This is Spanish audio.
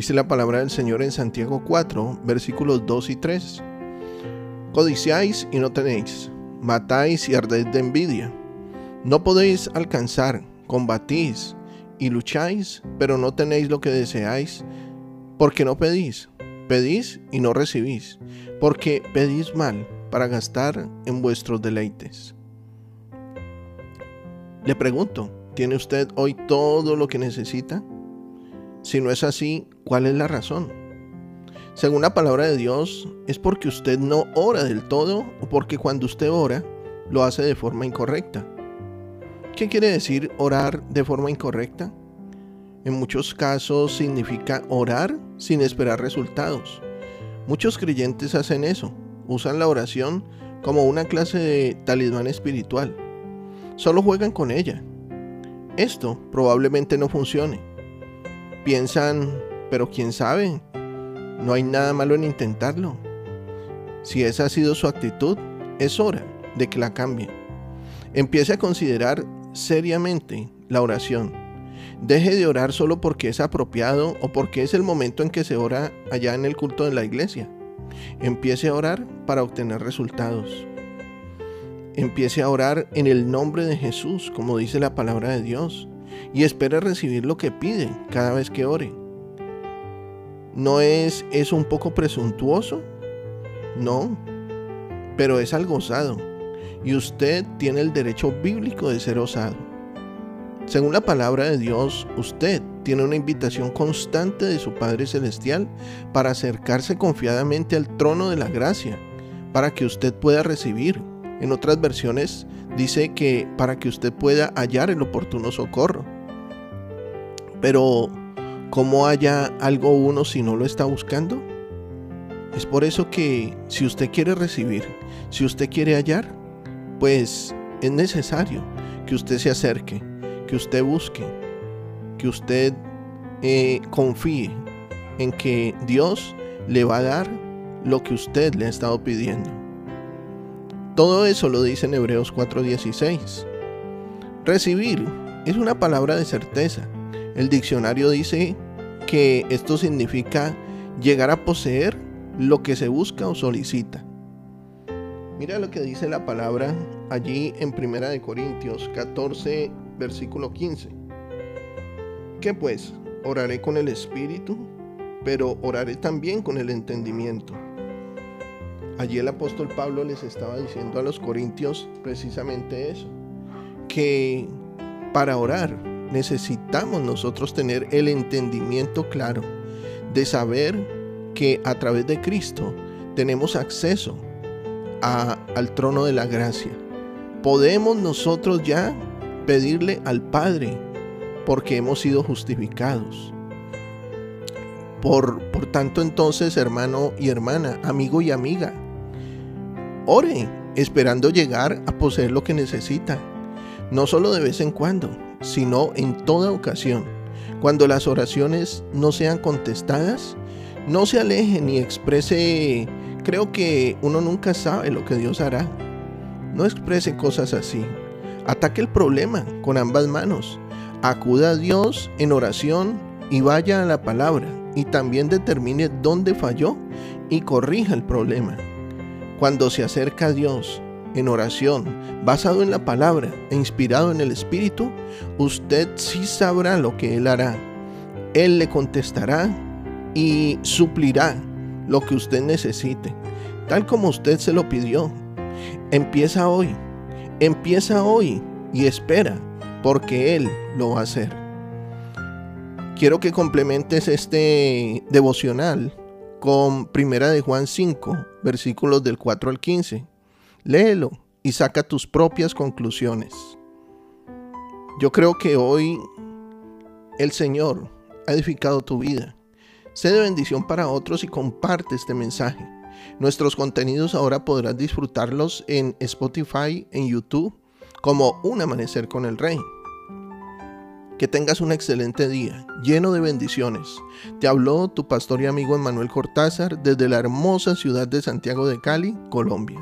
Dice la palabra del Señor en Santiago 4, versículos 2 y 3. Codiciáis y no tenéis, matáis y ardéis de envidia. No podéis alcanzar, combatís y lucháis, pero no tenéis lo que deseáis, porque no pedís. Pedís y no recibís, porque pedís mal para gastar en vuestros deleites. Le pregunto, ¿Tiene usted hoy todo lo que necesita? Si no es así, ¿cuál es la razón? Según la palabra de Dios, es porque usted no ora del todo o porque cuando usted ora, lo hace de forma incorrecta. ¿Qué quiere decir orar de forma incorrecta? En muchos casos significa orar sin esperar resultados. Muchos creyentes hacen eso, usan la oración como una clase de talismán espiritual. Solo juegan con ella, esto probablemente no funcione. Piensan, pero quién sabe, no hay nada malo en intentarlo. Si esa ha sido su actitud, es hora de que la cambie. Empiece a considerar seriamente la oración. Deje de orar solo porque es apropiado o porque es el momento en que se ora allá en el culto de la iglesia. Empiece a orar para obtener resultados. Empiece a orar en el nombre de Jesús, como dice la palabra de Dios, y espere recibir lo que pide cada vez que ore. ¿No es eso un poco presuntuoso? No, pero es algo osado, y usted tiene el derecho bíblico de ser osado. Según la palabra de Dios, usted tiene una invitación constante de su Padre Celestial para acercarse confiadamente al trono de la gracia, para que usted pueda recibir en otras versiones dice que para que usted pueda hallar el oportuno socorro. Pero, ¿cómo haya algo uno si no lo está buscando? Es por eso que si usted quiere recibir, si usted quiere hallar, pues es necesario que usted se acerque, que usted busque, que usted eh, confíe en que Dios le va a dar lo que usted le ha estado pidiendo. Todo eso lo dice en Hebreos 4:16. Recibir es una palabra de certeza. El diccionario dice que esto significa llegar a poseer lo que se busca o solicita. Mira lo que dice la palabra allí en 1 de Corintios 14, versículo 15. ¿Qué pues? Oraré con el espíritu, pero oraré también con el entendimiento. Allí el apóstol Pablo les estaba diciendo a los corintios precisamente eso, que para orar necesitamos nosotros tener el entendimiento claro de saber que a través de Cristo tenemos acceso al trono de la gracia. Podemos nosotros ya pedirle al Padre porque hemos sido justificados. Por, por tanto entonces, hermano y hermana, amigo y amiga, Ore, esperando llegar a poseer lo que necesita, no solo de vez en cuando, sino en toda ocasión. Cuando las oraciones no sean contestadas, no se aleje ni exprese, creo que uno nunca sabe lo que Dios hará. No exprese cosas así. Ataque el problema con ambas manos. Acuda a Dios en oración y vaya a la palabra y también determine dónde falló y corrija el problema. Cuando se acerca a Dios en oración, basado en la palabra e inspirado en el Espíritu, usted sí sabrá lo que Él hará. Él le contestará y suplirá lo que usted necesite, tal como usted se lo pidió. Empieza hoy, empieza hoy y espera, porque Él lo va a hacer. Quiero que complementes este devocional con Primera de Juan 5, versículos del 4 al 15. Léelo y saca tus propias conclusiones. Yo creo que hoy el Señor ha edificado tu vida. Sé de bendición para otros y comparte este mensaje. Nuestros contenidos ahora podrás disfrutarlos en Spotify, en YouTube, como Un Amanecer con el Rey. Que tengas un excelente día, lleno de bendiciones. Te habló tu pastor y amigo Emanuel Cortázar desde la hermosa ciudad de Santiago de Cali, Colombia.